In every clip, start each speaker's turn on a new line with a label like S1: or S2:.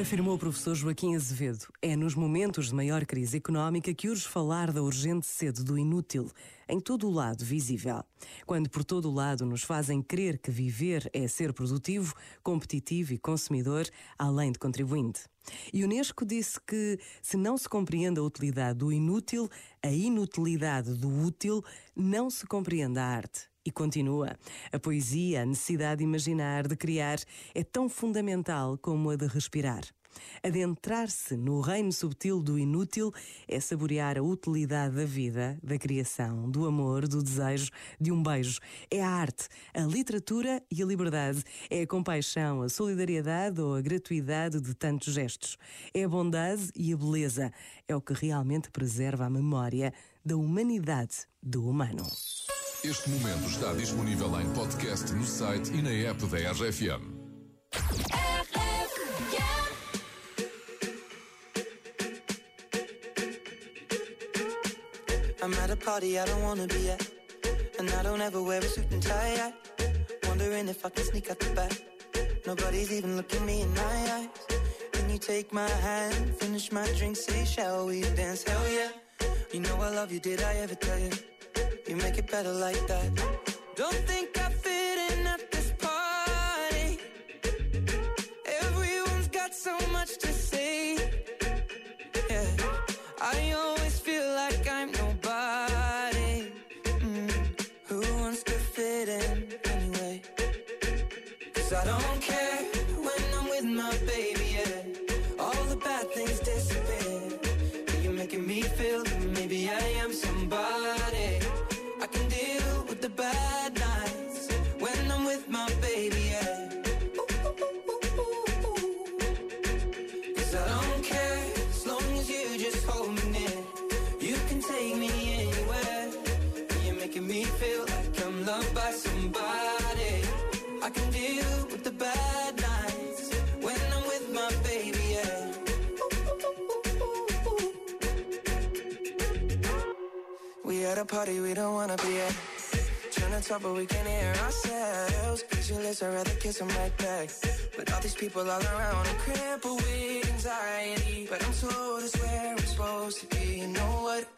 S1: Afirmou o professor Joaquim Azevedo. É nos momentos de maior crise económica que urge falar da urgente sede do inútil, em todo o lado visível. Quando por todo o lado nos fazem crer que viver é ser produtivo, competitivo e consumidor, além de contribuinte. E Unesco disse que, se não se compreende a utilidade do inútil, a inutilidade do útil, não se compreende a arte. E continua: a poesia, a necessidade de imaginar, de criar, é tão fundamental como a de respirar. Adentrar-se no reino subtil do inútil é saborear a utilidade da vida, da criação, do amor, do desejo, de um beijo. É a arte, a literatura e a liberdade. É a compaixão, a solidariedade ou a gratuidade de tantos gestos. É a bondade e a beleza. É o que realmente preserva a memória da humanidade do humano.
S2: Este momento está disponível em podcast no site e na app da RFM.
S3: I'm at a party I don't wanna be at, and I don't ever wear a suit and tie. Yet. Wondering if I can sneak out the back. Nobody's even looking me in my eyes. Can you take my hand, finish my drink, say, shall we dance? Hell yeah. You know I love you, did I ever tell you? You make it better like that. Don't think I fit in at this party. Everyone's got so much to say. Yeah, I always feel like I'm nobody. Mm. Who wants to fit in anyway? Cause I don't care me feel like I'm loved by somebody. I can deal with the bad nights when I'm with my baby, yeah. We at a party we don't wanna be at. Trying to talk, but we can't hear ourselves. Pictureless, I'd rather kiss them right back. But all these people all around, I'm crippled with anxiety. But I'm told it's where I'm supposed to be. You know what?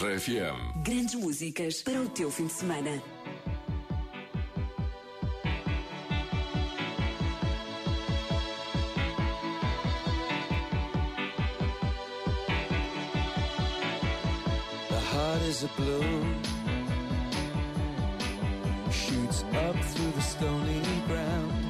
S2: RFM.
S4: Grandes músicas para o teu fim de semana.
S5: The heart is a blue, shoots up through the stony ground.